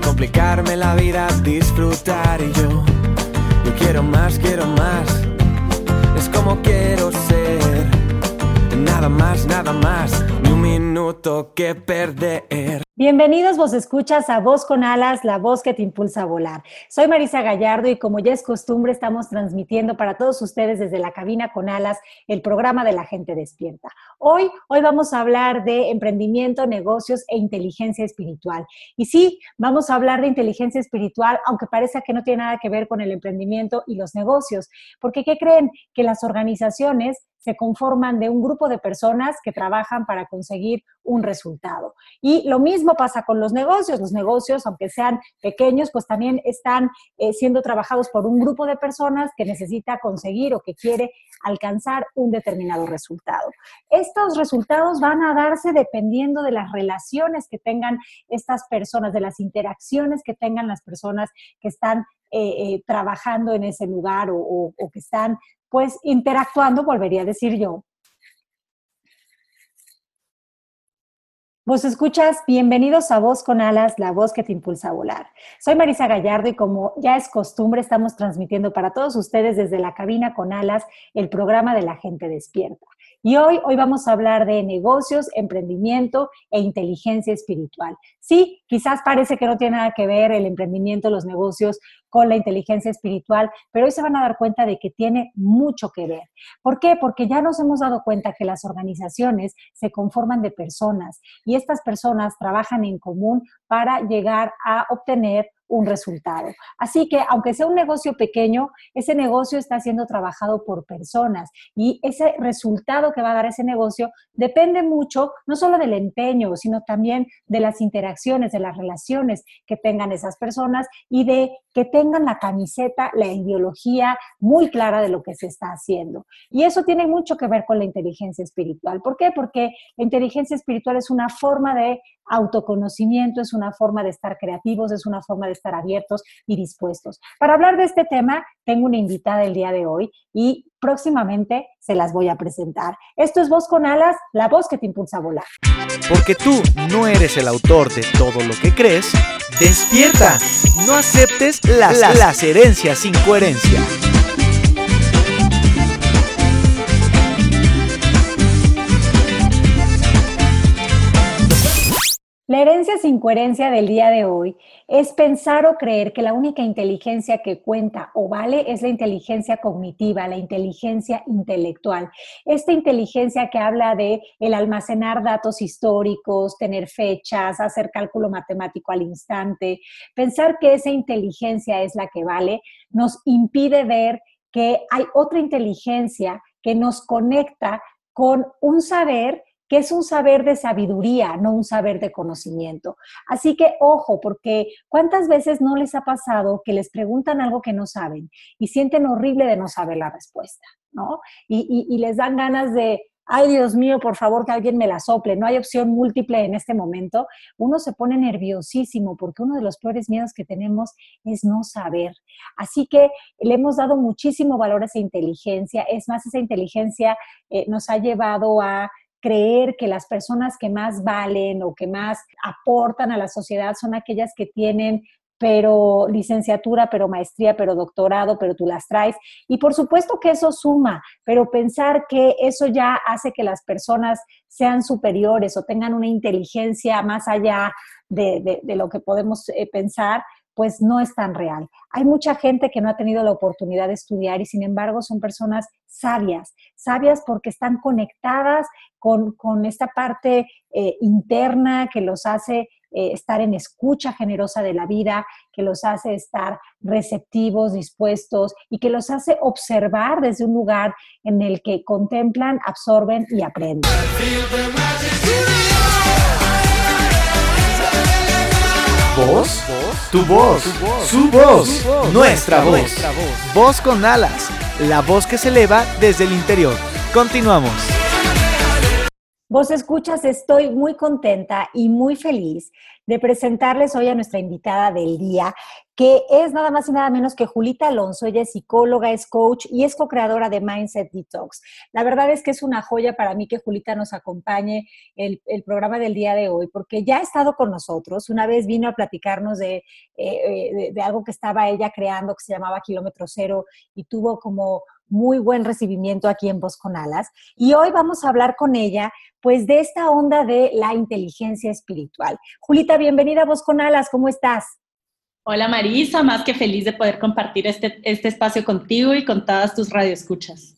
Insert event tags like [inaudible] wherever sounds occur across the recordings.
complicarme la vida, disfrutar y yo, yo quiero más, quiero más, es como quiero ser, nada más, nada más, ni un minuto que perder. Bienvenidos vos escuchas a Voz con Alas, la voz que te impulsa a volar. Soy Marisa Gallardo y como ya es costumbre estamos transmitiendo para todos ustedes desde la cabina con Alas el programa de la gente despierta. Hoy, hoy vamos a hablar de emprendimiento, negocios e inteligencia espiritual. Y sí, vamos a hablar de inteligencia espiritual, aunque parezca que no tiene nada que ver con el emprendimiento y los negocios, porque ¿qué creen? Que las organizaciones se conforman de un grupo de personas que trabajan para conseguir un resultado. Y lo mismo pasa con los negocios. Los negocios, aunque sean pequeños, pues también están eh, siendo trabajados por un grupo de personas que necesita conseguir o que quiere alcanzar un determinado resultado. Estos resultados van a darse dependiendo de las relaciones que tengan estas personas, de las interacciones que tengan las personas que están eh, eh, trabajando en ese lugar o, o que están pues interactuando, volvería a decir yo. Vos escuchas, bienvenidos a Voz con Alas, la voz que te impulsa a volar. Soy Marisa Gallardo y como ya es costumbre, estamos transmitiendo para todos ustedes desde la cabina con Alas el programa de la gente despierta. Y hoy, hoy vamos a hablar de negocios, emprendimiento e inteligencia espiritual. Sí, quizás parece que no tiene nada que ver el emprendimiento, los negocios con la inteligencia espiritual, pero hoy se van a dar cuenta de que tiene mucho que ver. ¿Por qué? Porque ya nos hemos dado cuenta que las organizaciones se conforman de personas y estas personas trabajan en común para llegar a obtener un resultado. Así que, aunque sea un negocio pequeño, ese negocio está siendo trabajado por personas y ese resultado que va a dar ese negocio depende mucho no solo del empeño, sino también de las interacciones, de las relaciones que tengan esas personas y de que tengan la camiseta, la ideología muy clara de lo que se está haciendo. Y eso tiene mucho que ver con la inteligencia espiritual. ¿Por qué? Porque la inteligencia espiritual es una forma de autoconocimiento, es una forma de estar creativos, es una forma de estar abiertos y dispuestos. Para hablar de este tema, tengo una invitada el día de hoy y próximamente se las voy a presentar. Esto es Voz con Alas, la voz que te impulsa a volar. Porque tú no eres el autor de todo lo que crees, despierta. No aceptes las, las herencias sin coherencia. La herencia sin coherencia del día de hoy es pensar o creer que la única inteligencia que cuenta o vale es la inteligencia cognitiva, la inteligencia intelectual. Esta inteligencia que habla de el almacenar datos históricos, tener fechas, hacer cálculo matemático al instante, pensar que esa inteligencia es la que vale, nos impide ver que hay otra inteligencia que nos conecta con un saber que es un saber de sabiduría, no un saber de conocimiento. Así que ojo, porque ¿cuántas veces no les ha pasado que les preguntan algo que no saben y sienten horrible de no saber la respuesta, ¿no? Y, les dan ganas de, ay Dios mío, por favor que alguien me la sople, no hay opción múltiple en este momento, uno se pone nerviosísimo porque uno de los peores miedos que tenemos es no saber. Así que le hemos dado muchísimo valor a esa inteligencia, es más, esa inteligencia eh, nos ha llevado a creer que las personas que más valen o que más aportan a la sociedad son aquellas que tienen pero licenciatura, pero maestría, pero doctorado, pero tú las traes. Y por supuesto que eso suma, pero pensar que eso ya hace que las personas sean superiores o tengan una inteligencia más allá de, lo que podemos eh, pensar, pues no es tan real. Hay mucha gente que no ha tenido la oportunidad de estudiar y sin embargo son personas sabias, sabias porque están conectadas con, esta parte eh, interna que los hace eh, estar en escucha generosa de la vida, que los hace estar receptivos, dispuestos y que los hace observar desde un lugar en el que contemplan, absorben y aprenden. ¿Vos? ¿Vos? Tu voz, su voz, nuestra voz. Voz con alas, la voz que se eleva desde el interior. Continuamos. Vos escuchas, estoy muy contenta y muy feliz de presentarles hoy a nuestra invitada del día, que es nada más y nada menos que Julita Alonso. Ella es psicóloga, es coach y es co-creadora de Mindset Detox. La verdad es que es una joya para mí que Julita nos acompañe el, programa del día de hoy, porque ya ha estado con nosotros. Una vez vino a platicarnos de, eh, de, de algo que estaba ella creando que se llamaba Kilómetro Cero y tuvo como muy buen recibimiento aquí en Voz con Alas. Y hoy vamos a hablar con ella, pues, de esta onda de la inteligencia espiritual. Julita, bienvenida a Voz con Alas, ¿cómo estás? Hola Marisa, más que feliz de poder compartir este, este espacio contigo y con todas tus radioescuchas.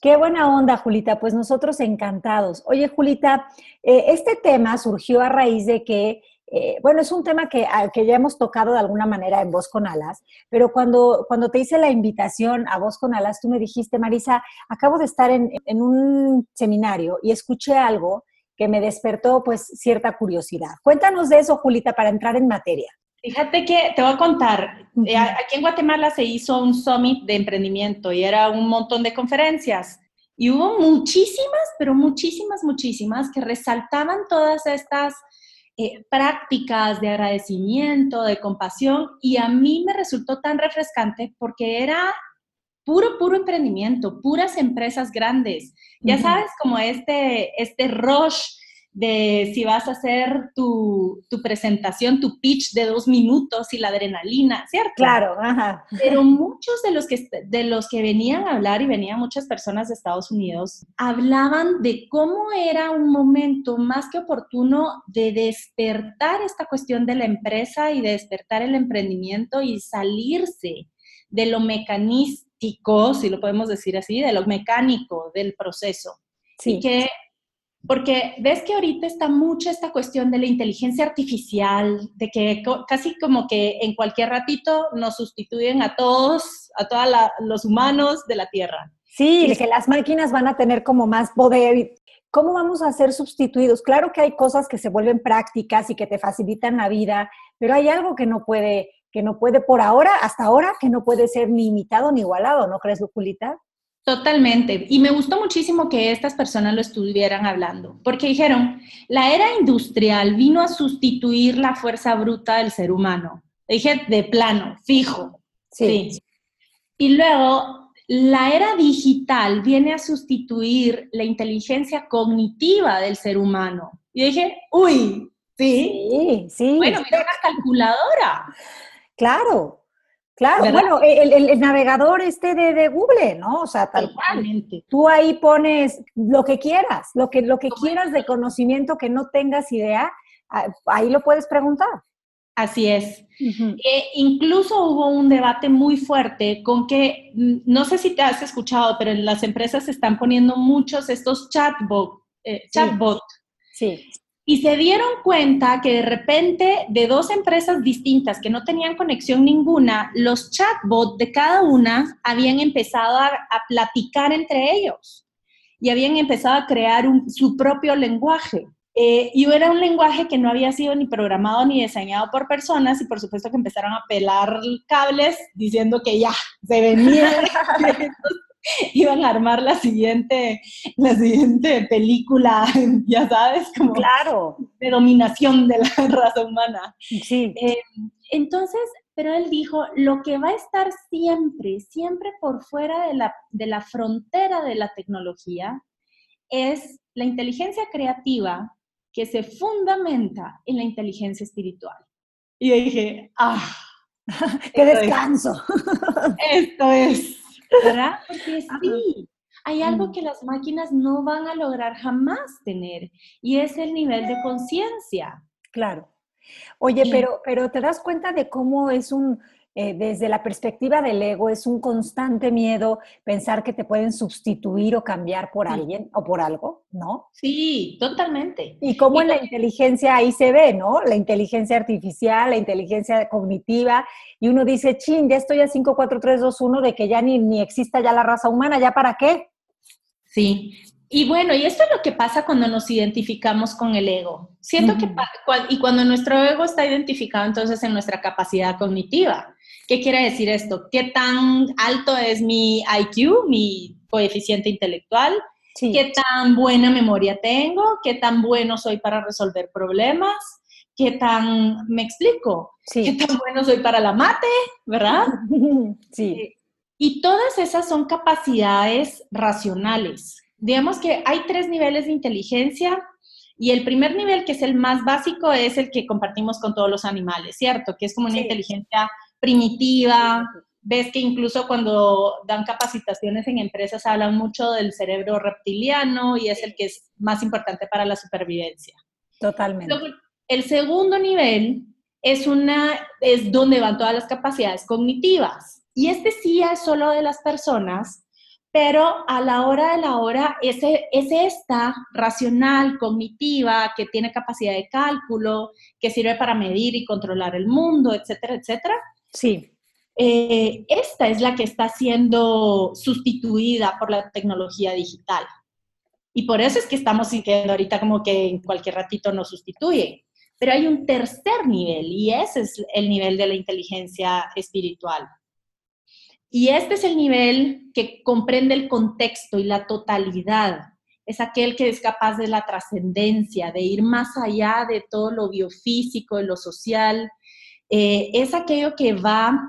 Qué buena onda, Julita. Pues nosotros encantados. Oye, Julita, eh, este tema surgió a raíz de que eh, bueno, es un tema que, que, ya hemos tocado de alguna manera en Voz con Alas, pero cuando, cuando te hice la invitación a Voz con Alas, tú me dijiste, Marisa, acabo de estar en, en un seminario y escuché algo que me despertó pues cierta curiosidad. Cuéntanos de eso, Julita, para entrar en materia. Fíjate que te voy a contar, -huh. aquí en Guatemala se hizo un summit de emprendimiento y era un montón de conferencias. Y hubo muchísimas, pero muchísimas, muchísimas que resaltaban todas estas eh, prácticas de agradecimiento, de compasión, y a mí me resultó tan refrescante porque era puro, puro emprendimiento, puras empresas grandes. Ya uh -huh. sabes, como este, este rush de si vas a hacer tu, tu, presentación, tu pitch de dos minutos y la adrenalina, ¿cierto? Claro, ajá. Pero muchos de los, que, de los que venían a hablar, y venían muchas personas de Estados Unidos, hablaban de cómo era un momento más que oportuno de despertar esta cuestión de la empresa y de despertar el emprendimiento y salirse de lo mecanístico, si lo podemos decir así, de lo mecánico del proceso. Sí. Y que porque ves que ahorita está mucho esta cuestión de la inteligencia artificial, de que casi como que en cualquier ratito nos sustituyen a todos, a todos los humanos de la Tierra. Sí, de que las máquinas van a tener como más poder. ¿Cómo vamos a ser sustituidos? Claro que hay cosas que se vuelven prácticas y que te facilitan la vida, pero hay algo que no puede, que no puede por ahora, hasta ahora, que no puede ser ni imitado ni igualado, ¿no crees, Luculita? Totalmente. Y me gustó muchísimo que estas personas lo estuvieran hablando, porque dijeron, la era industrial vino a sustituir la fuerza bruta del ser humano. Dije, de plano, fijo. Sí. sí. Y luego, la era digital viene a sustituir la inteligencia cognitiva del ser humano. Y dije, uy, sí. Sí, sí. Bueno, mira una calculadora. Claro, Claro, ¿verdad? bueno, el, el, el, navegador este de, de, Google, ¿no? O sea, tal cual. Tú ahí pones lo que quieras, lo que, lo que quieras de conocimiento que no tengas idea, ahí lo puedes preguntar. Así es. Uh -huh. eh, incluso hubo un debate muy fuerte con que, mm, no sé si te has escuchado, pero las empresas están poniendo muchos estos chatbot, eh, chatbot. Sí. sí y se dieron cuenta que de repente de dos empresas distintas que no tenían conexión ninguna, los chatbots de cada una habían empezado a, a platicar entre ellos y habían empezado a crear un, su propio lenguaje. Eh, y era un lenguaje que no había sido ni programado ni diseñado por personas y por supuesto que empezaron a pelar cables diciendo que ya se venía [laughs] [laughs] [laughs] iban a armar la siguiente, la siguiente película, [laughs] ya sabes, como claro. de dominación de la [laughs] raza humana. Sí. Eh, entonces, pero él dijo, lo que va a estar siempre, siempre por fuera de la, de la frontera de la tecnología es la inteligencia creativa que se fundamenta en la inteligencia espiritual. Y yo dije, ah, qué descanso. Es, esto es ¿verdad? Porque sí, hay algo que las máquinas no van a lograr jamás tener y es el nivel de conciencia. Claro. Oye, pero, pero te das cuenta de cómo es un, eh, desde la perspectiva del ego, es un constante miedo pensar que te pueden sustituir o cambiar por alguien o por algo, ¿no? Sí, totalmente. Y cómo y en la inteligencia ahí se ve, ¿no? La inteligencia artificial, la inteligencia cognitiva, y uno dice, chin, ya estoy a 5, 4, 3, 2, 1 de que ya ni, ni exista ya la raza humana, ¿ya para qué? Sí, Y bueno, y esto es lo que pasa cuando nos identificamos con el ego. Siento que, y cuando nuestro ego está identificado entonces en nuestra capacidad cognitiva. ¿Qué quiere decir esto? ¿Qué tan alto es mi IQ, mi coeficiente intelectual? ¿Qué tan buena memoria tengo? ¿Qué tan bueno soy para resolver problemas? ¿Qué tan, me explico? ¿Qué tan bueno soy para la mate? ¿Verdad? [laughs] Sí. Eh, y todas esas son capacidades racionales. Digamos que hay tres niveles de inteligencia y el primer nivel, que es el más básico, es el que compartimos con todos los animales, ¿cierto? Que es como una inteligencia primitiva. Ves que incluso cuando dan capacitaciones en empresas hablan mucho del cerebro reptiliano y es el que es más importante para la supervivencia. Totalmente. el segundo nivel es, una, es donde van todas las capacidades cognitivas. Y este sí es solo de las personas, pero a la hora de la hora ese, es esta racional, cognitiva, que tiene capacidad de cálculo, que sirve para medir y controlar el mundo, etcétera, etcétera. Sí. Eh, esta es la que está siendo sustituida por la tecnología digital. Y por eso es que estamos sintiendo ahorita como que en cualquier ratito nos sustituye. Pero hay un tercer nivel y ese es el nivel de la inteligencia espiritual. Y este es el nivel que comprende el contexto y la totalidad. Es aquel que es capaz de la trascendencia, de ir más allá de todo lo biofísico, de lo social. Eh, es aquello que va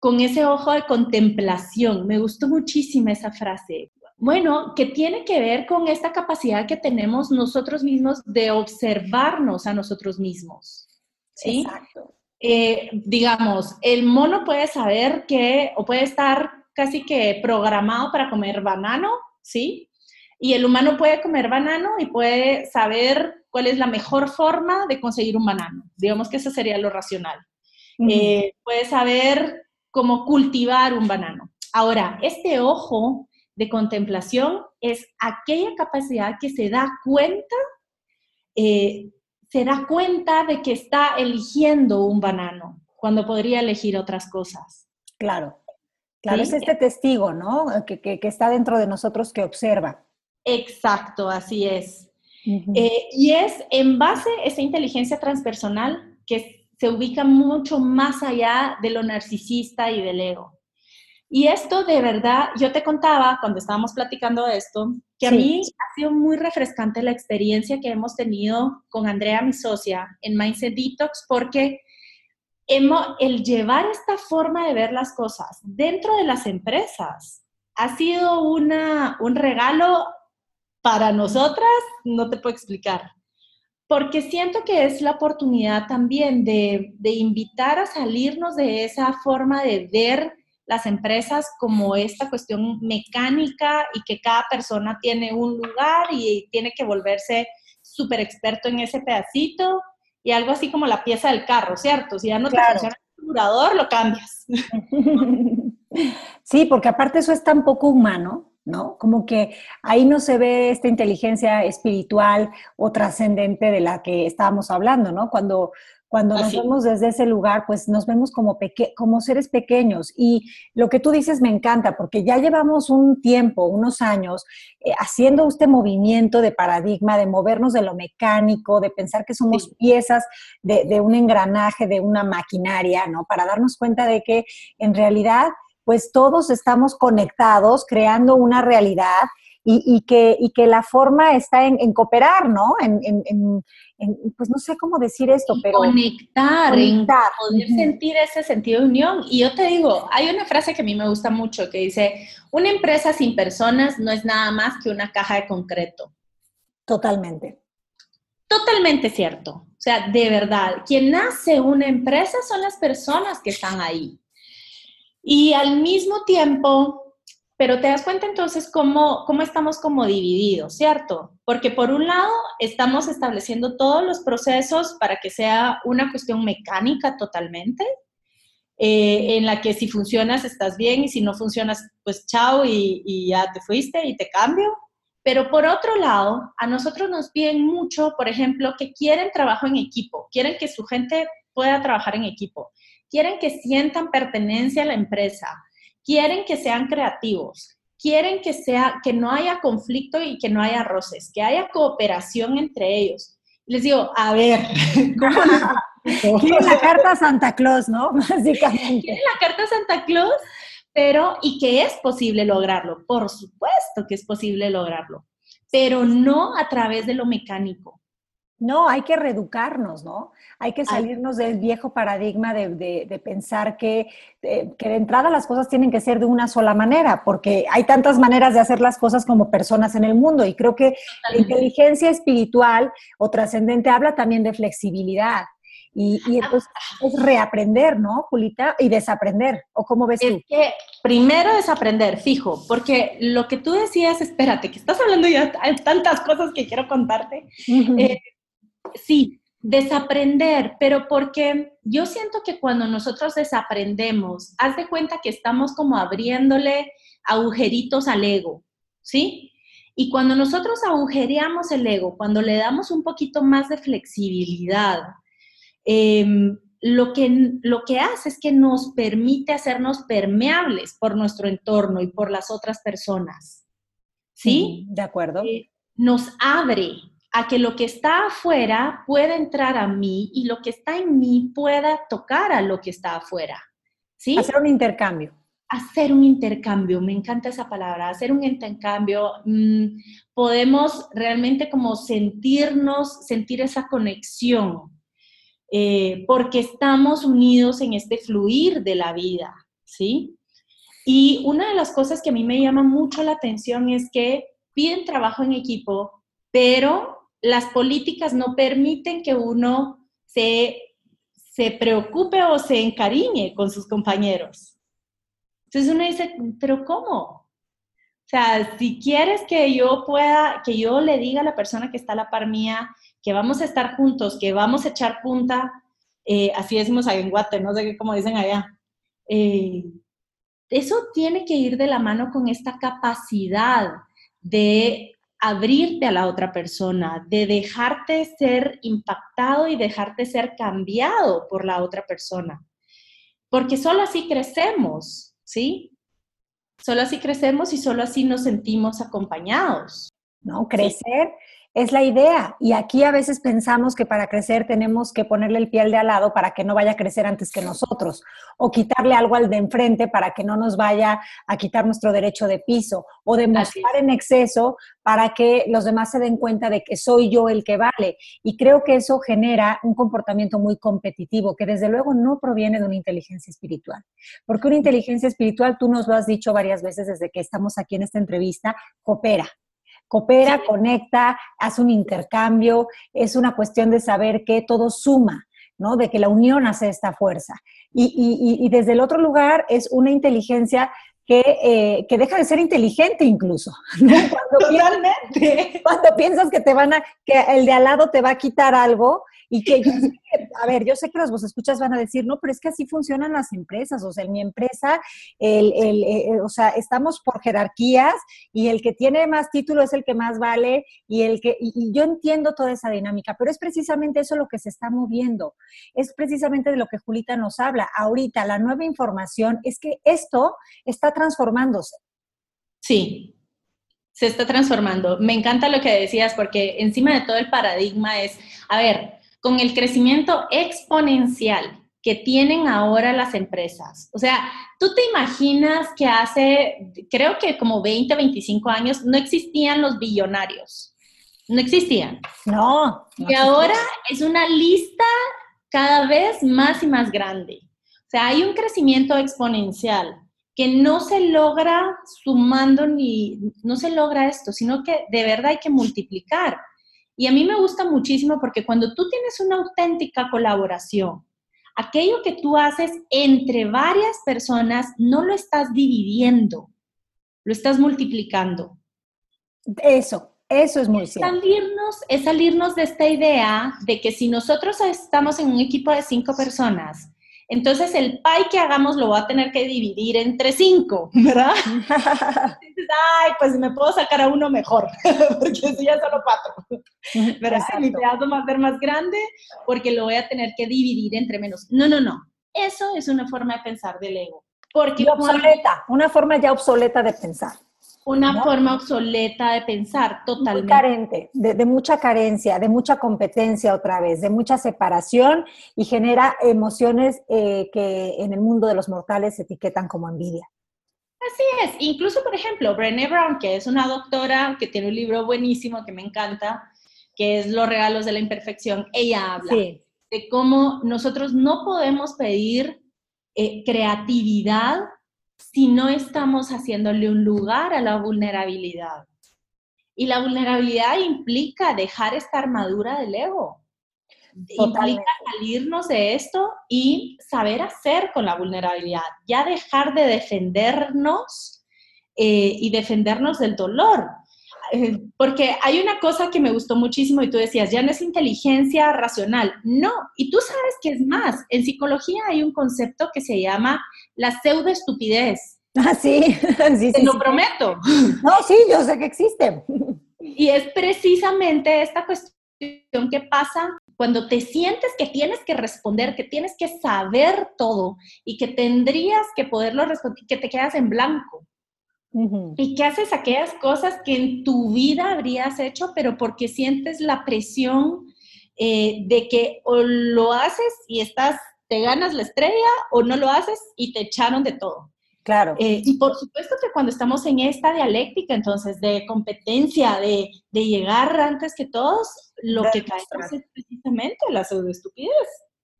con ese ojo de contemplación. Me gustó muchísimo esa frase. Bueno, que tiene que ver con esta capacidad que tenemos nosotros mismos de observarnos a nosotros mismos. ¿sí? Exacto. Eh, digamos, el mono puede saber que, o puede estar casi que programado para comer banano, ¿sí? Y el humano puede comer banano y puede saber cuál es la mejor forma de conseguir un banano. Digamos que eso sería lo racional. Eh, puede saber cómo cultivar un banano. Ahora, este ojo de contemplación es aquella capacidad que se da cuenta eh, se da cuenta de que está eligiendo un banano cuando podría elegir otras cosas. Claro, claro, es este testigo, ¿no? Que, que, está dentro de nosotros que observa. Exacto, así es. Eh, y es en base a esa inteligencia transpersonal que se ubica mucho más allá de lo narcisista y del ego. Y esto de verdad, yo te contaba cuando estábamos platicando de esto, que a mí ha sido muy refrescante la experiencia que hemos tenido con Andrea, mi socia, en Mindset Detox, porque hemos, el llevar esta forma de ver las cosas dentro de las empresas ha sido una, un regalo para nosotras, no te puedo explicar, porque siento que es la oportunidad también de, de invitar a salirnos de esa forma de ver las empresas como esta cuestión mecánica y que cada persona tiene un lugar y tiene que volverse súper experto en ese pedacito y algo así como la pieza del carro, ¿cierto? Si ya no te funciona el curador, lo cambias. [laughs] Sí, porque aparte eso es tan poco humano, ¿no? Como que ahí no se ve esta inteligencia espiritual o trascendente de la que estábamos hablando, ¿no? Cuando, cuando nos vemos desde ese lugar, pues nos vemos como, como seres pequeños. Y lo que tú dices me encanta, porque ya llevamos un tiempo, unos años, eh, haciendo este movimiento de paradigma, de movernos de lo mecánico, de pensar que somos piezas de, de un engranaje, de una maquinaria, ¿no? Para darnos cuenta de que en realidad, pues todos estamos conectados, creando una realidad y, que, y que la forma está en, cooperar, ¿no? En, pues no sé cómo decir esto, pero... Conectar, en poder sentir ese sentido de unión. Y yo te digo, hay una frase que a mí me gusta mucho que dice, una empresa sin personas no es nada más que una caja de concreto. Totalmente. Totalmente cierto. O sea, de verdad, quien hace una empresa son las personas que están ahí. Y al mismo tiempo, pero te das cuenta entonces cómo, cómo estamos como divididos, ¿cierto? Porque por un lado estamos estableciendo todos los procesos para que sea una cuestión mecánica totalmente, eh, en la que si funcionas estás bien y si no funcionas, pues chao y, y ya te fuiste y te cambio. Pero por otro lado, a nosotros nos piden mucho, por ejemplo, que quieren trabajo en equipo, quieren que su gente pueda trabajar en equipo, quieren que sientan pertenencia a la empresa, quieren que sean creativos, quieren que sea, que no haya conflicto y que no haya roces, que haya cooperación entre ellos. Les digo, a ver, [laughs] Quieren la carta Santa Claus, ¿no? [laughs] Básicamente. Quieren la carta Santa Claus, pero y que es posible lograrlo. Por supuesto que es posible lograrlo, pero no a través de lo mecánico. No, hay que reeducarnos, ¿no? Hay que salirnos del viejo paradigma de, pensar que, que, de entrada las cosas tienen que ser de una sola manera, porque hay tantas maneras de hacer las cosas como personas en el mundo. Y creo que la inteligencia espiritual o trascendente habla también de flexibilidad. Y, y, entonces es reaprender, ¿no, Julita? Y desaprender, ¿o cómo ves es tú? que primero desaprender, fijo, porque lo que tú decías, espérate, que estás hablando ya de tantas cosas que quiero contarte. Eh, sí, desaprender, pero porque yo siento que cuando nosotros desaprendemos, haz de cuenta que estamos como abriéndole agujeritos al ego, ¿sí? Y cuando nosotros agujereamos el ego, cuando le damos un poquito más de flexibilidad, Em, lo, que, lo que hace es que nos permite hacernos permeables por nuestro entorno y por las otras personas. ¿Sí? de acuerdo. Eh, nos abre a que lo que está afuera pueda entrar a mí y lo que está en mí pueda tocar a lo que está afuera. ¿Sí? Hacer un intercambio. Hacer un intercambio, me encanta esa palabra, hacer un intercambio. Mm, podemos realmente como sentirnos, sentir esa conexión eh, porque estamos unidos en este fluir de la vida, ¿sí? Y una de las cosas que a mí me llama mucho la atención es que piden trabajo en equipo, pero las políticas no permiten que uno se, se preocupe o se encariñe con sus compañeros. Entonces uno dice, pero ¿cómo? O sea, si quieres que yo pueda, que yo le diga a la persona que está a la par mía, que vamos a estar juntos, que vamos a echar punta, eh, así decimos ahí en Guate, no sé cómo dicen allá. Eh, eso tiene que ir de la mano con esta capacidad de abrirte a la otra persona, de dejarte ser impactado y dejarte ser cambiado por la otra persona. Porque solo así crecemos, ¿sí? Solo así crecemos y solo así nos sentimos acompañados. ¿No? Crecer es la idea. Y aquí a veces pensamos que para crecer tenemos que ponerle el pie al de al lado para que no vaya a crecer antes que nosotros, o quitarle algo al de enfrente para que no nos vaya a quitar nuestro derecho de piso, o demostrar en exceso para que los demás se den cuenta de que soy yo el que vale. Y creo que eso genera un comportamiento muy competitivo, que desde luego no proviene de una inteligencia espiritual. Porque una inteligencia espiritual, tú nos lo has dicho varias veces desde que estamos aquí en esta entrevista, coopera coopera, conecta, hace un intercambio, es una cuestión de saber que todo suma, ¿no? De que la unión hace esta fuerza. Y, desde el otro lugar es una inteligencia que, eh, que, deja de ser inteligente incluso. [laughs] Cuando Totalmente. cuando piensas que te van a, que el de al lado te va a quitar algo y que, a ver, yo sé que los vos escuchas van a decir, no, pero es que así funcionan las empresas, o sea, en mi empresa, el, el, eh, o sea, estamos por jerarquías y el que tiene más título es el que más vale y el que, y, yo entiendo toda esa dinámica, pero es precisamente eso lo que se está moviendo, es precisamente de lo que Julita nos habla. Ahorita la nueva información es que esto está transformándose. Sí, se está transformando. Me encanta lo que decías porque encima de todo el paradigma es, a ver, con el crecimiento exponencial que tienen ahora las empresas. O sea, tú te imaginas que hace, creo que como 20, 25 años, no existían los billonarios. No existían. No. y ahora es una lista cada vez más y más grande. O sea, hay un crecimiento exponencial que no se logra sumando ni, no se logra esto, sino que de verdad hay que multiplicar. Y a mí me gusta muchísimo porque cuando tú tienes una auténtica colaboración, aquello que tú haces entre varias personas no lo estás dividiendo, lo estás multiplicando. Eso, eso es muy cierto. Salirnos, es salirnos de esta idea de que si nosotros estamos en un equipo de cinco personas entonces el pie que hagamos lo va a tener que dividir entre cinco, ¿verdad? [laughs] Entonces, ay, pues me puedo sacar a uno mejor, [laughs] porque si ya solo cuatro, [laughs] ¿verdad? Mi pedazo va a ser más grande porque lo voy a tener que dividir entre menos. No, no, no. Eso es una forma de pensar del ego. Porque obsoleta, una forma ya obsoleta de pensar. Una forma obsoleta de pensar, totalmente. Muy carente, de, mucha carencia, de mucha competencia otra vez, de mucha separación y genera emociones eh, que en el mundo de los mortales se etiquetan como envidia. Así es. Incluso, por ejemplo, Brené Brown, que es una doctora que tiene un libro buenísimo que me encanta, que es Los regalos de la imperfección, ella habla de cómo nosotros no podemos pedir eh, creatividad si no estamos haciéndole un lugar a la vulnerabilidad. Y la vulnerabilidad implica dejar esta armadura del ego. Implica salirnos de esto y saber hacer con la vulnerabilidad. Ya dejar de defendernos eh, y defendernos del dolor. Eh, porque hay una cosa que me gustó muchísimo y tú decías, ya no es inteligencia racional. No, y tú sabes que es más. En psicología hay un concepto que se llama la pseudoestupidez. Ah, [laughs] sí, sí, Te lo prometo. No, sí, yo sé que existe. Y es precisamente esta cuestión que pasa cuando te sientes que tienes que responder, que tienes que saber todo y que tendrías que poderlo responder, que te quedas en blanco. Y que haces aquellas cosas que en tu vida habrías hecho, pero porque sientes la presión eh, de que o lo haces y estás, te ganas la estrella, o no lo haces y te echaron de todo. Claro. Eh, y por supuesto que cuando estamos en esta dialéctica, entonces, de competencia, de, de llegar antes que todos, lo que caemos es precisamente la pseudoestupidez.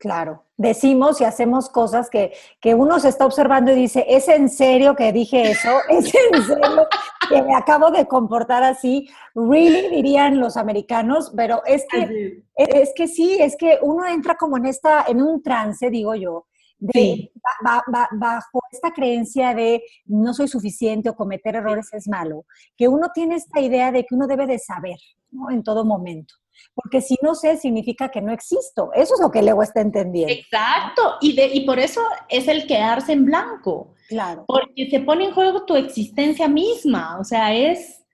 Claro, decimos y hacemos cosas que, que, uno se está observando y dice, ¿es en serio que dije eso? [laughs] ¿Es en serio que me acabo de comportar así? Really, dirían los americanos, pero es que, es que sí, es que uno entra como en esta, en un trance, digo yo, de, bajo esta creencia de no soy suficiente o cometer errores es malo, que uno tiene esta idea de que uno debe de saber, ¿no? En todo momento porque si no sé, significa que no existo. Eso es lo que el ego está entendiendo. Exacto, y, de, y por eso es el quedarse en blanco. Claro. Porque se pone en juego tu existencia misma, o sea, es,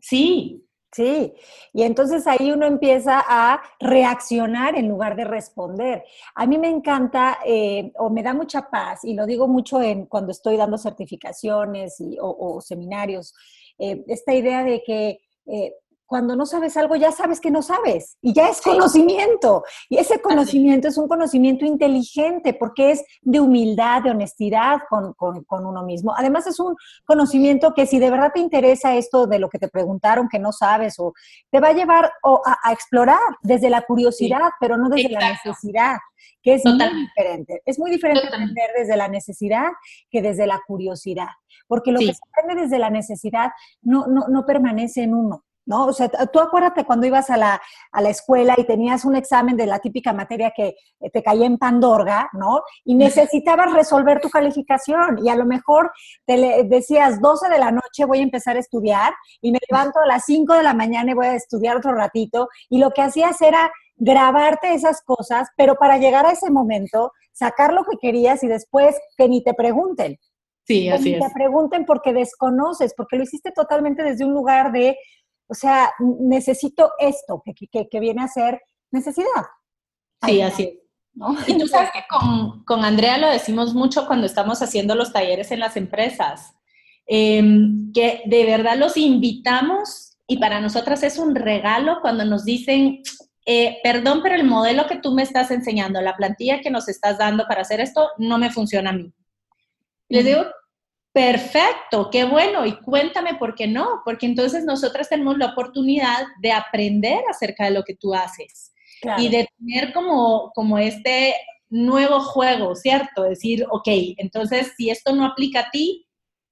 sí. Sí, y entonces ahí uno empieza a reaccionar en lugar de responder. A mí me encanta eh, o me da mucha paz, y lo digo mucho en, cuando estoy dando certificaciones y, o, seminarios, eh, esta idea de que eh, cuando no sabes algo ya sabes que no sabes y ya es conocimiento. Y ese conocimiento es un conocimiento inteligente porque es de humildad, de honestidad con, uno mismo. Además es un conocimiento que si de verdad te interesa esto de lo que te preguntaron que no sabes o te va a llevar a, explorar desde la curiosidad, pero no desde la necesidad, que es muy diferente. Es muy diferente aprender desde la necesidad que desde la curiosidad, porque lo que se aprende desde la necesidad no, no, no permanece en uno ¿no? O sea, tú acuérdate cuando ibas a la, escuela y tenías un examen de la típica materia que eh, te caía en Pandorga, ¿no? Y necesitabas resolver tu calificación y a lo mejor te decías 12 de la noche voy a empezar a estudiar y me levanto a las 5 de la mañana y voy a estudiar otro ratito y lo que hacías era grabarte esas cosas, pero para llegar a ese momento, sacar lo que querías y después que ni te pregunten. Sí, así es. Ni te pregunten porque desconoces, porque lo hiciste totalmente desde un lugar de o sea, necesito esto, que, viene a ser necesidad. Sí, así es. Y tú sabes que con, con, Andrea lo decimos mucho cuando estamos haciendo los talleres en las empresas, em, que de verdad los invitamos y para nosotras es un regalo cuando nos dicen, eh, perdón, pero el modelo que tú me estás enseñando, la plantilla que nos estás dando para hacer esto, no me funciona a mí. Les digo, Perfecto, qué bueno. Y cuéntame por qué no, porque entonces nosotras tenemos la oportunidad de aprender acerca de lo que tú haces y de tener como, como este nuevo juego, ¿cierto? Decir, ok, entonces si esto no aplica a ti,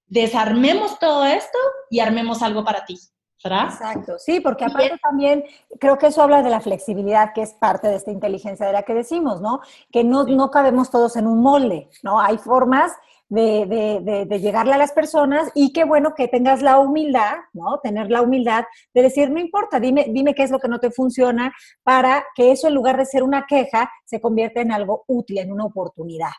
desarmemos todo esto y armemos algo para ti. ¿verdad? Exacto, sí, porque aparte también creo que eso habla de la flexibilidad, que es parte de esta inteligencia de la que decimos, ¿no? Que no, no cabemos todos en un molde, ¿no? Hay formas de, de, llegarle a las personas y qué bueno que tengas la humildad, ¿no? Tener la humildad de decir, no importa, dime, dime qué es lo que no te funciona para que eso en lugar de ser una queja se convierta en algo útil, en una oportunidad.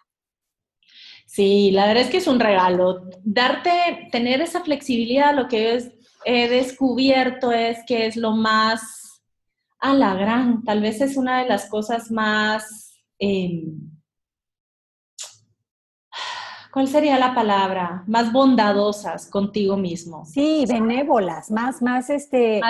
Sí, la verdad es que es un regalo. Darte, tener esa flexibilidad, lo que he descubierto es que es lo más a la gran, tal vez es una de las cosas más... Em, ¿cuál sería la palabra? Más bondadosas contigo mismo. Sí, benévolas, más, más, este,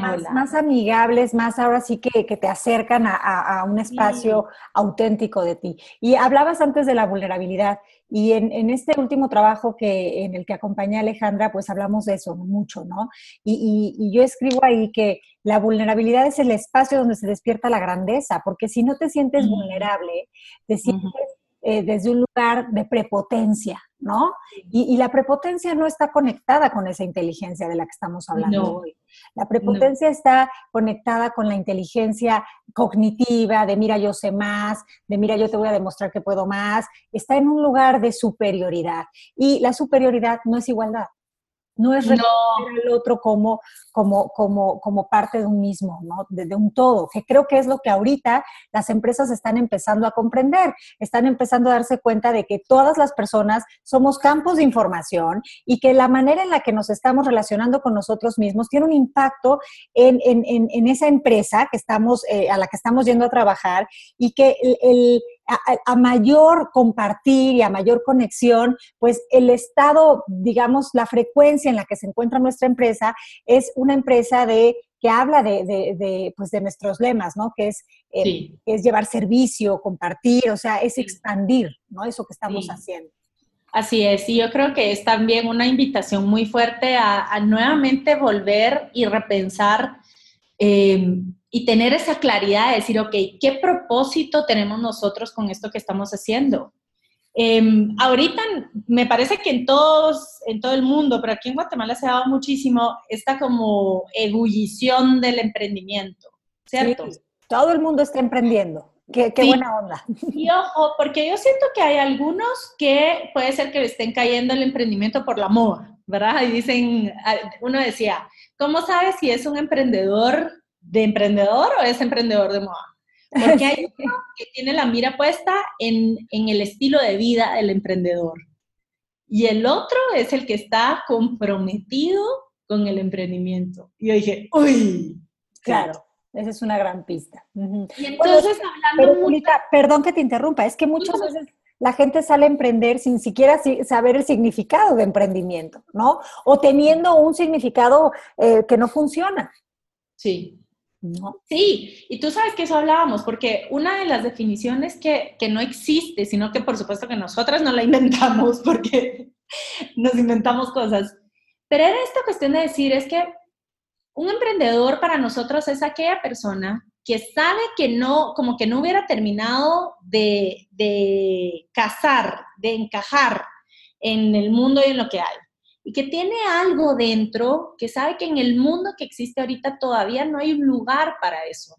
más, más, amigables, más ahora sí que, que te acercan a, un espacio auténtico de ti. Y hablabas antes de la vulnerabilidad. Y en, en, este último trabajo que, en el que acompañé a Alejandra, pues hablamos de eso mucho, ¿no? Y, y, yo escribo ahí que la vulnerabilidad es el espacio donde se despierta la grandeza, porque si no te sientes vulnerable, te sientes eh, desde un lugar de prepotencia, ¿no? Y, la prepotencia no está conectada con esa inteligencia de la que estamos hablando hoy. La prepotencia está conectada con la inteligencia cognitiva, de mira, yo sé más, de mira, yo te voy a demostrar que puedo más. Está en un lugar de superioridad. Y la superioridad no es igualdad. No es reconocer al otro como, como, como, como parte de un mismo, ¿no? De, un todo, que creo que es lo que ahorita las empresas están empezando a comprender, están empezando a darse cuenta de que todas las personas somos campos de información y que la manera en la que nos estamos relacionando con nosotros mismos tiene un impacto en, en, en, esa empresa que estamos, eh, a la que estamos yendo a trabajar y que el a, mayor compartir y a mayor conexión, pues el estado, digamos, la frecuencia en la que se encuentra nuestra empresa es una empresa de que habla de, de, pues de nuestros lemas, ¿no? Que es, eh, es llevar servicio, compartir, o sea, es expandir, ¿no? Eso que estamos haciendo. Así es, y yo creo que es también una invitación muy fuerte a, nuevamente volver y repensar eh, y tener esa claridad de decir, ok, ¿qué propósito tenemos nosotros con esto que estamos haciendo? Em, ahorita me parece que en todos, en todo el mundo, pero aquí en Guatemala se ha dado muchísimo esta como ebullición del emprendimiento, ¿cierto? todo el mundo está emprendiendo. Qué, qué buena onda. Y ojo, porque yo siento que hay algunos que puede ser que le estén cayendo el emprendimiento por la moda, ¿verdad? Y dicen, uno decía, ¿cómo sabes si es un emprendedor de emprendedor o es emprendedor de moda. Porque hay [laughs] uno que tiene la mira puesta en, el estilo de vida del emprendedor. Y el otro es el que está comprometido con el emprendimiento. Y yo dije, uy, claro. Esa es una gran pista. Y entonces, hablando perdón que te interrumpa, es que muchas veces la gente sale a emprender sin siquiera saber el significado de emprendimiento, ¿no? O teniendo un significado eh, que no funciona. Sí. Sí, y tú sabes que eso hablábamos, porque una de las definiciones que, que, no existe, sino que por supuesto que nosotras no la inventamos [laughs] porque nos inventamos cosas, pero era esta cuestión de decir, es que un emprendedor para nosotros es aquella persona que sabe que no, como que no hubiera terminado de, de casar, de encajar en el mundo y en lo que hay y que tiene algo dentro que sabe que en el mundo que existe ahorita todavía no hay un lugar para eso.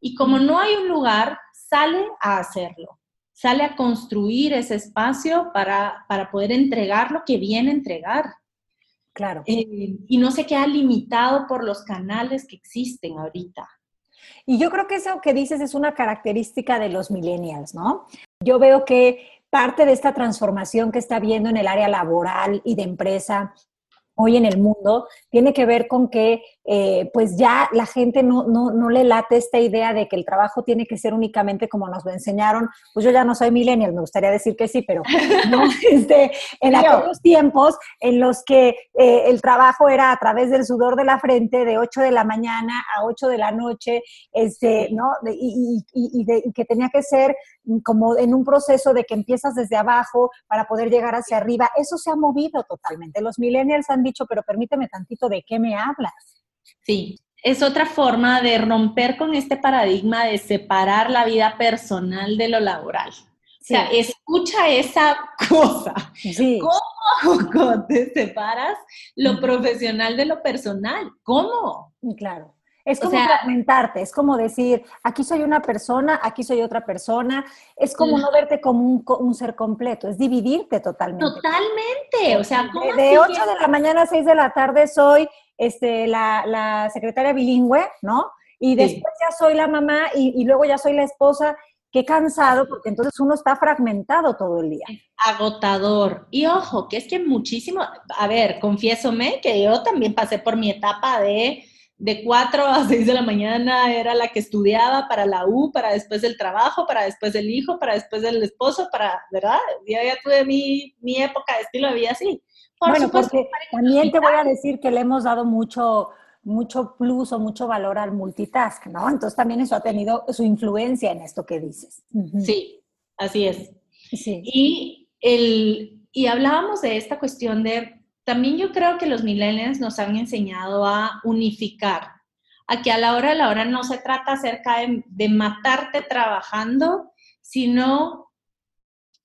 Y como no hay un lugar, sale a hacerlo, sale a construir ese espacio para, para poder entregar lo que viene a entregar. Claro. Eh, y no se queda limitado por los canales que existen ahorita. Y yo creo que eso que dices es una característica de los millennials, ¿no? Yo veo que parte de esta transformación que está viendo en el área laboral y de empresa hoy en el mundo tiene que ver con que eh, pues ya la gente no, no, no, le late esta idea de que el trabajo tiene que ser únicamente como nos lo enseñaron. Pues yo ya no soy millennial, me gustaría decir que sí, pero [laughs] no, este, en aquellos tiempos en los que eh, el trabajo era a través del sudor de la frente de 8 de la mañana a 8 de la noche, este, ¿no? y, y, y, que tenía que ser como en un proceso de que empiezas desde abajo para poder llegar hacia arriba. Eso se ha movido totalmente. Los millennials han dicho, pero permíteme tantito, ¿de qué me hablas? Sí, es otra forma de romper con este paradigma de separar la vida personal de lo laboral. O sea, escucha esa cosa. ¿Cómo [laughs] te separas lo profesional de lo personal? ¿Cómo? Claro. Es como fragmentarte, es como decir, aquí soy una persona, aquí soy otra persona, es como no verte como un, ser completo, es dividirte totalmente. Totalmente, o sea, ¿cómo de, de 8 de la mañana a 6 de la tarde soy este, la, secretaria bilingüe, ¿no? Y después ya soy la mamá y, luego ya soy la esposa. Qué cansado, porque entonces uno está fragmentado todo el día. Agotador. Y ojo, que es que muchísimo, a ver, confiésome que yo también pasé por mi etapa de de 4 a 6 de la mañana era la que estudiaba para la U, para después del trabajo, para después del hijo, para después del esposo, para, ¿verdad? Yo ya tuve mi, mi época de estilo de vida así. Bueno, porque también te voy a decir que le hemos dado mucho, mucho plus o mucho valor al multitask, ¿no? Entonces también eso ha tenido su influencia en esto que dices. Sí, así es. Sí. Y, el, y hablábamos de esta cuestión de también yo creo que los millennials nos han enseñado a unificar, a que a la hora de la hora no se trata acerca de, matarte trabajando, sino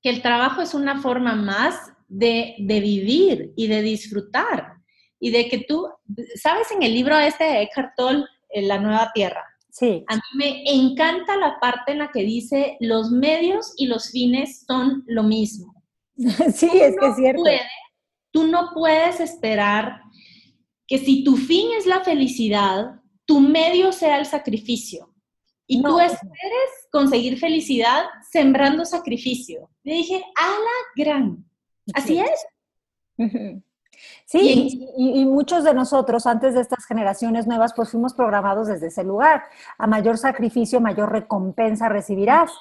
que el trabajo es una forma más de, vivir y de disfrutar. Y de que tú, ¿sabes en el libro este de Eckhart Tolle, La Nueva Tierra? Sí. A mí me encanta la parte en la que dice los medios y los fines son lo mismo. [laughs] Sí, es que es cierto. Tú no puedes esperar que si tu fin es la felicidad, tu medio sea el sacrificio. Y tú esperes conseguir felicidad sembrando sacrificio. Le dije, a la gran. Así es. Sí, y, muchos de nosotros, antes de estas generaciones nuevas, pues fuimos programados desde ese lugar. A mayor sacrificio, mayor recompensa recibirás.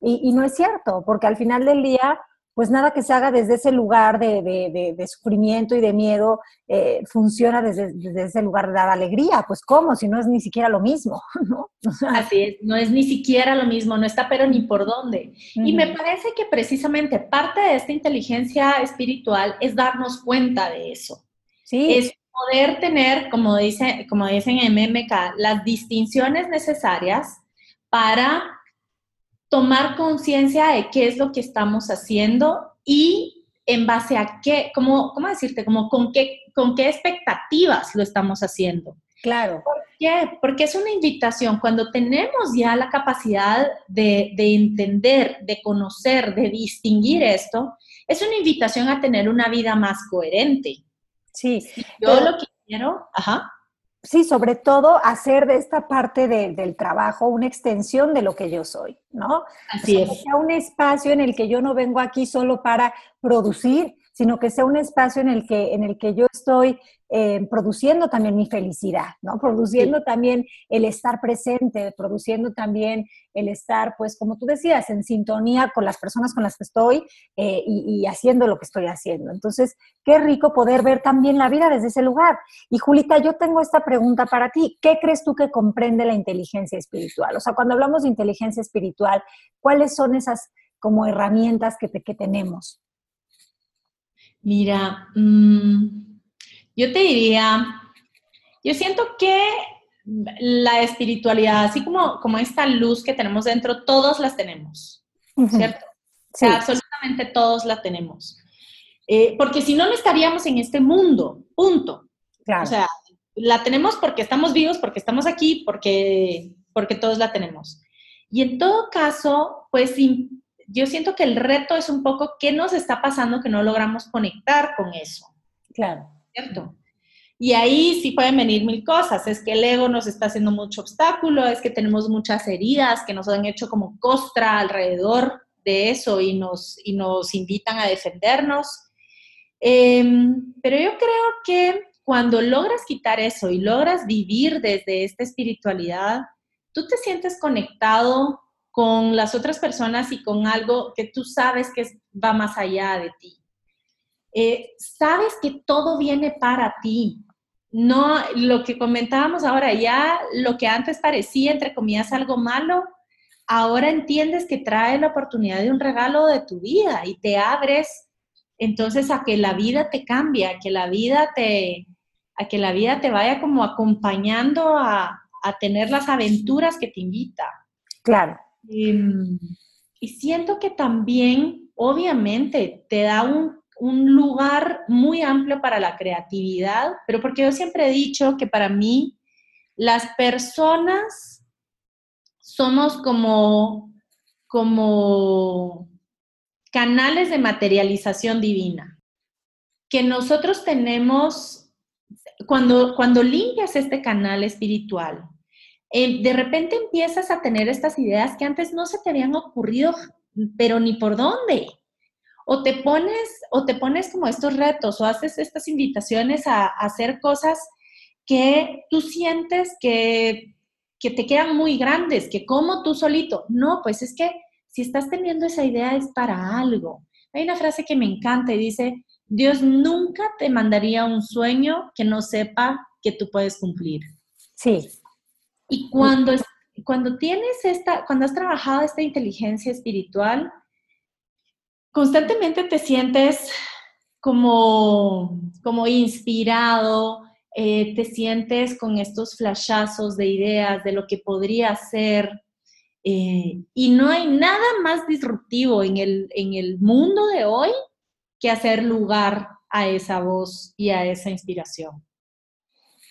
y no es cierto, porque al final del día, pues nada que se haga desde ese lugar de, sufrimiento y de miedo eh, funciona desde, ese lugar de dar alegría. Pues cómo, si no es ni siquiera lo mismo, [laughs] ¿no? Así es, no es ni siquiera lo mismo, no está pero ni por dónde. Y me parece que precisamente parte de esta inteligencia espiritual es darnos cuenta de eso. Sí. Es poder tener, como, dice, como dicen en MMK, las distinciones necesarias para tomar conciencia de qué es lo que estamos haciendo y en base a qué, ¿cómo, cómo decirte? Como con qué, con qué expectativas lo estamos haciendo. Claro. ¿Por qué? Porque es una invitación. Cuando tenemos ya la capacidad de, de entender, de conocer, de distinguir esto, es una invitación a tener una vida más coherente. Sí. Yo lo que quiero, ajá sí, sobre todo hacer de esta parte del trabajo una extensión de lo que yo soy, ¿no? Así es. Que sea un espacio en el que yo no vengo aquí solo para producir, sino que sea un espacio en el que, en el que yo estoy eh, produciendo también mi felicidad, ¿no? Produciendo también el estar presente, produciendo también el estar, pues, como tú decías, en sintonía con las personas con las que estoy eh, y, y, haciendo lo que estoy haciendo. Entonces, qué rico poder ver también la vida desde ese lugar. Y Julita, yo tengo esta pregunta para ti. ¿Qué crees tú que comprende la inteligencia espiritual? O sea, cuando hablamos de inteligencia espiritual, ¿cuáles son esas como herramientas que, que tenemos? Mira, mm, yo te diría, yo siento que la espiritualidad, así como, como esta luz que tenemos dentro, todos las tenemos, ¿cierto? Sí. absolutamente todos la tenemos. Eh, porque si no, no estaríamos en este mundo, punto. Claro. O sea, la tenemos porque estamos vivos, porque estamos aquí, porque, porque todos la tenemos. Y en todo caso, pues yo siento que el reto es un poco qué nos está pasando que no logramos conectar con eso. Claro. ¿Cierto? Y ahí sí pueden venir mil cosas. Es que el ego nos está haciendo mucho obstáculo, es que tenemos muchas heridas que nos han hecho como costra alrededor de eso y nos, y nos invitan a defendernos. Em, pero yo creo que cuando logras quitar eso y logras vivir desde esta espiritualidad, tú te sientes conectado con las otras personas y con algo que tú sabes que va más allá de ti. Eh, sabes que todo viene para ti. No, lo que comentábamos ahora, ya lo que antes parecía, entre comillas, algo malo, ahora entiendes que trae la oportunidad de un regalo de tu vida y te abres entonces a que la vida te cambie, a que la vida te, a que la vida te vaya como acompañando a, a tener las aventuras que te invita. Claro. Em, y siento que también, obviamente, te da un, lugar muy amplio para la creatividad, pero porque yo siempre he dicho que para mí las personas somos como, como canales de materialización divina, que nosotros tenemos, cuando, cuando limpias este canal espiritual, eh, de repente empiezas a tener estas ideas que antes no se te habían ocurrido, pero ni por dónde. O te pones, o te pones como estos retos, o haces estas invitaciones a, hacer cosas que tú sientes que, que te quedan muy grandes, que como tú solito. No, pues es que si estás teniendo esa idea es para algo. Hay una frase que me encanta y dice, Dios nunca te mandaría un sueño que no sepa que tú puedes cumplir. Sí. Y cuando, cuando tienes esta, cuando has trabajado esta inteligencia espiritual, constantemente te sientes como, como inspirado, eh, te sientes con estos flashazos de ideas de lo que podría ser. Eh, y no hay nada más disruptivo en el, en el mundo de hoy que hacer lugar a esa voz y a esa inspiración.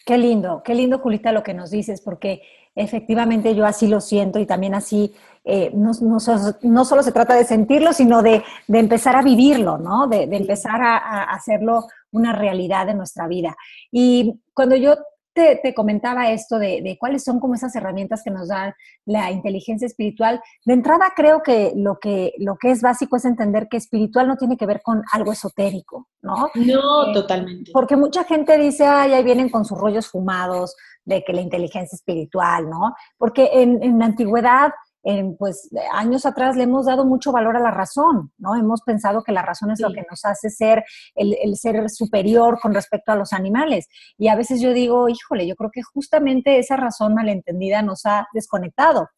Qué lindo, qué lindo, Julita, lo que nos dices, porque efectivamente yo así lo siento y también así eh, no, no, solo se trata de sentirlo, sino de, de empezar a vivirlo, ¿no? De, de empezar a, a, hacerlo una realidad en nuestra vida. Y cuando yo te, comentaba esto de, cuáles son como esas herramientas que nos da la inteligencia espiritual. De entrada creo que lo, que lo que es básico es entender que espiritual no tiene que ver con algo esotérico, ¿no? No, eh, totalmente. Porque mucha gente dice, ay, ahí vienen con sus rollos fumados de que la inteligencia espiritual, ¿no? Porque en, en la antigüedad pues años atrás le hemos dado mucho valor a la razón, ¿no? Hemos pensado que la razón es lo que nos hace ser el, el, ser superior con respecto a los animales. Y a veces yo digo, híjole, yo creo que justamente esa razón malentendida nos ha desconectado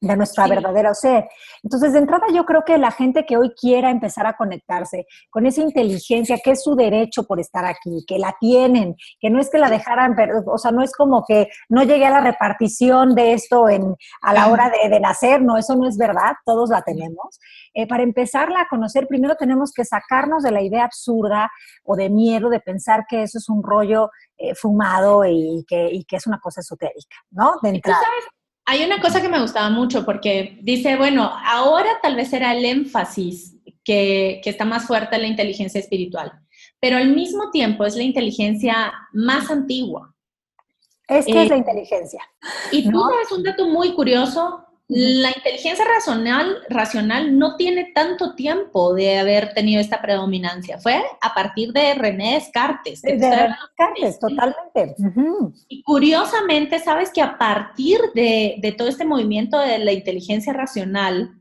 de nuestra sí. verdadera ser. Entonces, de entrada, yo creo que la gente que hoy quiera empezar a conectarse con esa inteligencia, que es su derecho por estar aquí, que la tienen, que no es que la dejaran, o sea, no es como que no llegue a la repartición de esto en, a la hora de, de nacer, no, eso no es verdad, todos la tenemos. Eh, para empezarla a conocer, primero tenemos que sacarnos de la idea absurda o de miedo de pensar que eso es un rollo eh, fumado y que, y que, es una cosa esotérica, ¿no? De entrada. ¿Sabes? Hay una cosa que me gustaba mucho porque dice, bueno, ahora tal vez era el énfasis que, que está más fuerte en la inteligencia espiritual, pero al mismo tiempo es la inteligencia más antigua. Es que eh, es la inteligencia. Y tú ¿no? sabes un dato muy curioso, la inteligencia racional, racional no tiene tanto tiempo de haber tenido esta predominancia. Fue a partir de René Descartes. De René Descartes, totalmente. Uh -huh. Y curiosamente, sabes que a partir de, de, todo este movimiento de la inteligencia racional,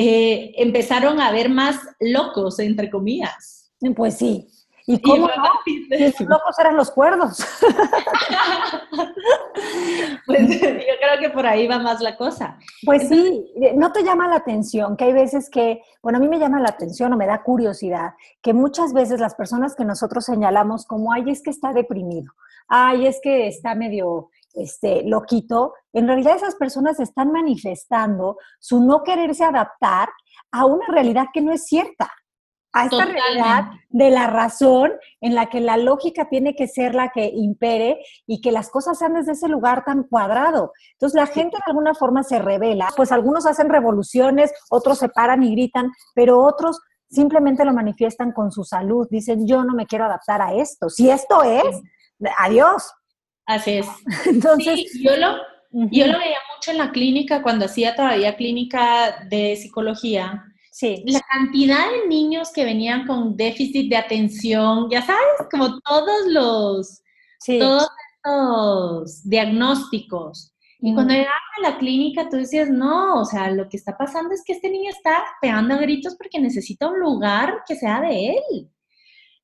eh, empezaron a haber más locos, entre comillas. Pues sí, ¿Y cómo y no? Los locos eran los cuerdos. pues yo creo que por ahí va más la cosa. Pues sí, no te llama la atención, que hay veces que, bueno, a mí me llama la atención o me da curiosidad, que muchas veces las personas que nosotros señalamos como, ay, es que está deprimido, ay, es que está medio este, loquito, en realidad esas personas están manifestando su no quererse adaptar a una realidad que no es cierta a esta Totalmente. realidad de la razón en la que la lógica tiene que ser la que impere y que las cosas sean desde ese lugar tan cuadrado. Entonces la gente de alguna forma se revela, pues algunos hacen revoluciones, otros se paran y gritan, pero otros simplemente lo manifiestan con su salud, dicen yo no me quiero adaptar a esto. Si esto es, adiós. Así es. [laughs] Entonces, sí, yo lo, uh -huh. yo lo veía mucho en la clínica cuando hacía todavía clínica de psicología Sí. La cantidad de niños que venían con déficit de atención, ya sabes, como todos los, sí. todos los diagnósticos. Y mm. cuando llegaban a la clínica, tú decías, no, o sea, lo que está pasando es que este niño está pegando gritos porque necesita un lugar que sea de él.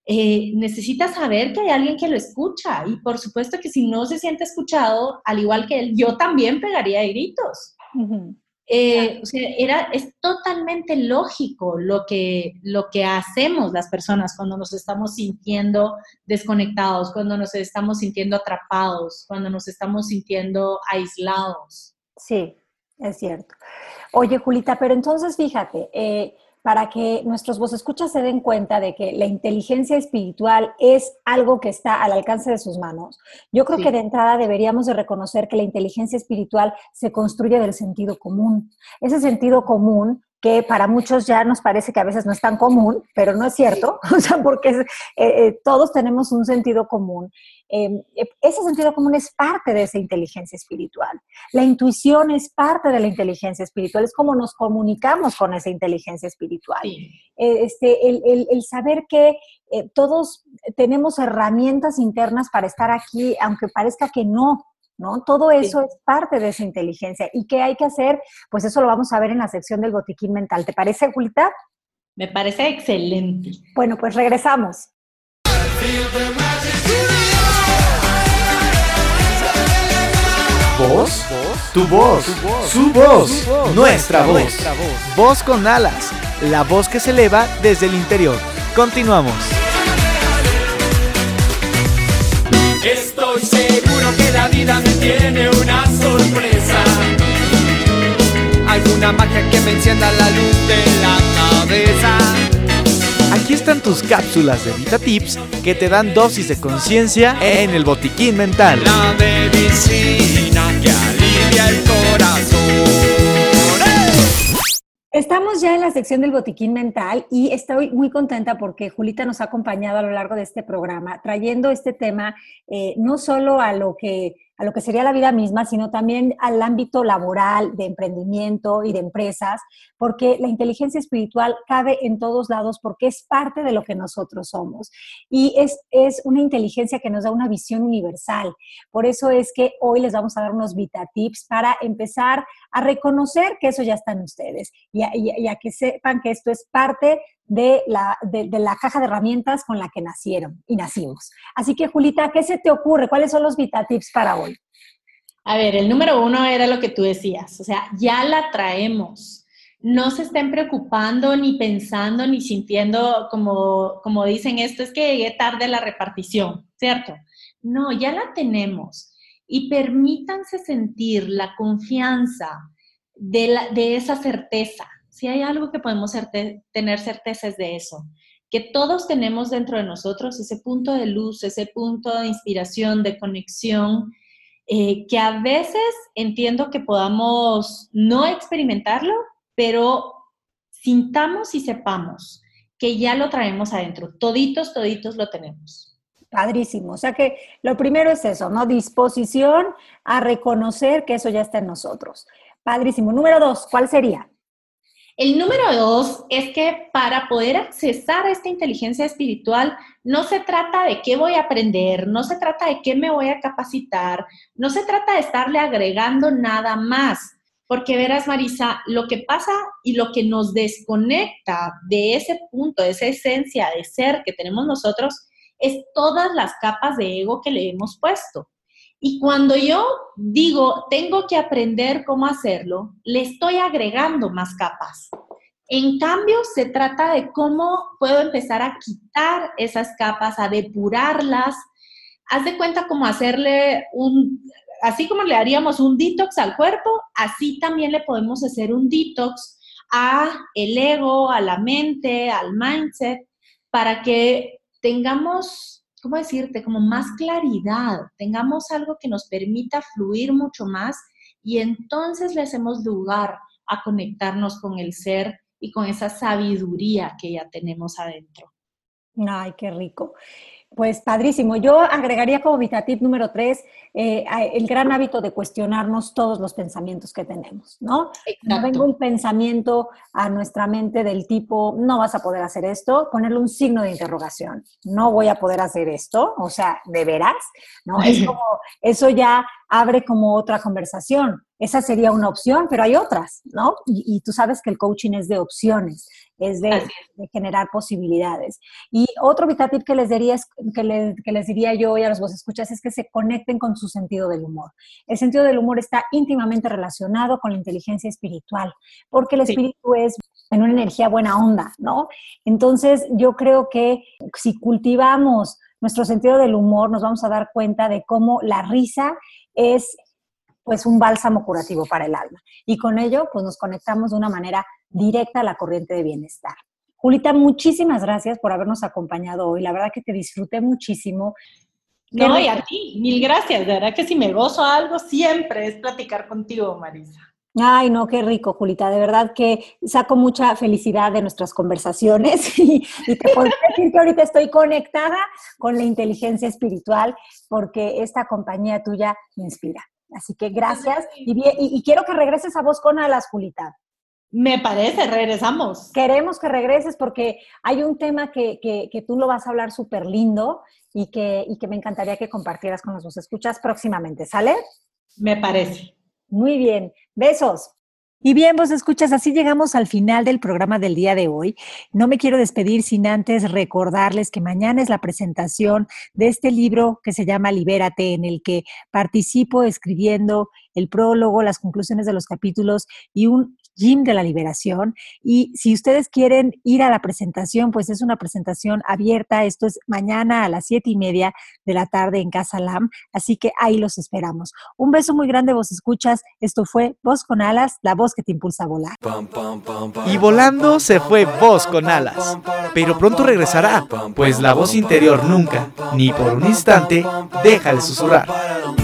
Eh, necesita saber que hay alguien que lo escucha. Y por supuesto que si no se siente escuchado, al igual que él, yo también pegaría gritos. Uh -huh. Eh, o sea, era, es totalmente lógico lo que, lo que hacemos las personas cuando nos estamos sintiendo desconectados, cuando nos estamos sintiendo atrapados, cuando nos estamos sintiendo aislados. Sí, es cierto. Oye, Julita, pero entonces fíjate, eh, para que nuestros voz escuchas se den cuenta de que la inteligencia espiritual es algo que está al alcance de sus manos. Yo creo sí. que de entrada deberíamos de reconocer que la inteligencia espiritual se construye del sentido común. Ese sentido común que para muchos ya nos parece que a veces no es tan común, pero no es cierto, [laughs] o sea, porque eh, eh, todos tenemos un sentido común. Em, e, ese sentido común es parte de esa inteligencia espiritual. La intuición es parte de la inteligencia espiritual, es como nos comunicamos con esa inteligencia espiritual. este, el, el, saber que todos tenemos herramientas internas para estar aquí, aunque parezca que no, ¿no? Todo eso es parte de esa inteligencia. ¿Y qué hay que hacer? Pues eso lo vamos a ver en la sección del botiquín mental. ¿Te parece, Julita? Me parece excelente. Bueno, pues regresamos. ¿Voz? Tu voz, su voz, nuestra voz. Voz con alas, la voz que se eleva desde el interior. Continuamos. Estoy seguro que la vida me tiene una sorpresa. Alguna magia que me encienda la luz de la cabeza. Aquí están tus cápsulas de Vita Tips que te dan dosis de conciencia en el botiquín mental. La medicina que alivia el corazón. Estamos ya en la sección del botiquín mental y estoy muy contenta porque Julita nos ha acompañado a lo largo de este programa, trayendo este tema eh, no solo a lo que a lo que sería la vida misma, sino también al ámbito laboral, de emprendimiento y de empresas, porque la inteligencia espiritual cabe en todos lados porque es parte de lo que nosotros somos. Y es, es una inteligencia que nos da una visión universal. Por eso es que hoy les vamos a dar unos Vita Tips para empezar a reconocer que eso ya está en ustedes y a que sepan que esto es parte de la, de, la, caja de herramientas con la que nacieron y nacimos. Así que, Julita, ¿qué se te ocurre? ¿Cuáles son los Vita Tips para hoy? A ver, el número uno era lo que tú decías, o sea, ya la traemos. No se estén preocupando, ni pensando, ni sintiendo como, como dicen esto, es que llegué tarde la repartición, ¿cierto? No, ya la tenemos. Y permítanse sentir la confianza de, de esa certeza si hay algo que podemos tener certeza es de eso, que todos tenemos dentro de nosotros ese punto de luz, ese punto de inspiración, de conexión, eh, que a veces entiendo que podamos no experimentarlo, pero sintamos y sepamos que ya lo traemos adentro. Toditos, toditos lo tenemos. Padrísimo. O sea que lo primero es eso, ¿no? Disposición a reconocer que eso ya está en nosotros. Padrísimo. Número dos, ¿cuál sería? El número dos es que para poder accesar a esta inteligencia espiritual no se trata de qué voy a aprender, no se trata de qué me voy a capacitar, no se trata de estarle agregando nada más. Porque verás, Marisa, lo que pasa y lo que nos desconecta de ese punto, de esa esencia de ser que tenemos nosotros, es todas las capas de ego que le hemos puesto. Y cuando yo digo, tengo que aprender cómo hacerlo, le estoy agregando más capas. En cambio, se trata de cómo puedo empezar a quitar esas capas, a depurarlas. Haz de cuenta como hacerle un, así como le haríamos un detox al cuerpo, así también le podemos hacer un detox a el ego, a la mente, al mindset, para que tengamos ¿cómo decirte? Como más claridad, tengamos algo que nos permita fluir mucho más y entonces le hacemos lugar a conectarnos con el ser y con esa sabiduría que ya tenemos adentro. Ay, qué rico. Pues padrísimo. Yo agregaría como tip número tres eh, el gran hábito de cuestionarnos todos los pensamientos que tenemos, ¿no? No venga un pensamiento a nuestra mente del tipo, no vas a poder hacer esto, ponerle un signo de interrogación, no voy a poder hacer esto, o sea, ¿de veras? ¿No? Es [laughs] como, eso ya abre como otra conversación. Esa sería una opción, pero hay otras, ¿no? Y, tú sabes que el coaching es de opciones, es de, generar posibilidades. Y otro vitatip que les, diría que, les, diría yo y a los vos escuchas es que se conecten con su sentido del humor. El sentido del humor está íntimamente relacionado con la inteligencia espiritual, porque el espíritu es en una energía buena onda, ¿no? Entonces, yo creo que si cultivamos nuestro sentido del humor, nos vamos a dar cuenta de cómo la risa es pues un bálsamo curativo para el alma. Y con ello, pues nos conectamos de una manera directa a la corriente de bienestar. Julita, muchísimas gracias por habernos acompañado hoy. La verdad que te disfruté muchísimo. No, y a ti, mil gracias. De verdad que si me gozo algo, siempre es platicar contigo, Marisa. Ay, no, qué rico, Julita. De verdad que saco mucha felicidad de nuestras conversaciones [laughs] y, te puedo [laughs] decir que ahorita estoy conectada con la inteligencia espiritual porque esta compañía tuya me inspira. Así que gracias y, quiero que regreses a vos con alas, Julita. Me parece, regresamos. Queremos que regreses porque hay un tema que, tú lo vas a hablar súper lindo y que, y que me encantaría que compartieras con los escuchas próximamente, ¿sale? Me parece. Muy bien, besos. Y bien, vos escuchas, así llegamos al final del programa del día de hoy. No me quiero despedir sin antes recordarles que mañana es la presentación de este libro que se llama Libérate, en el que participo escribiendo el prólogo, las conclusiones de los capítulos y un Gym de la Liberación. Y si ustedes quieren ir a la presentación, pues es una presentación abierta. Esto es mañana a las siete y media de la tarde en Casa LAM. Así que ahí los esperamos. Un beso muy grande, vos escuchas. Esto fue Voz con Alas, la voz que te impulsa a volar. Y volando se fue Voz con Alas. Pero pronto regresará, pues la voz interior nunca, ni por un instante, deja de susurrar.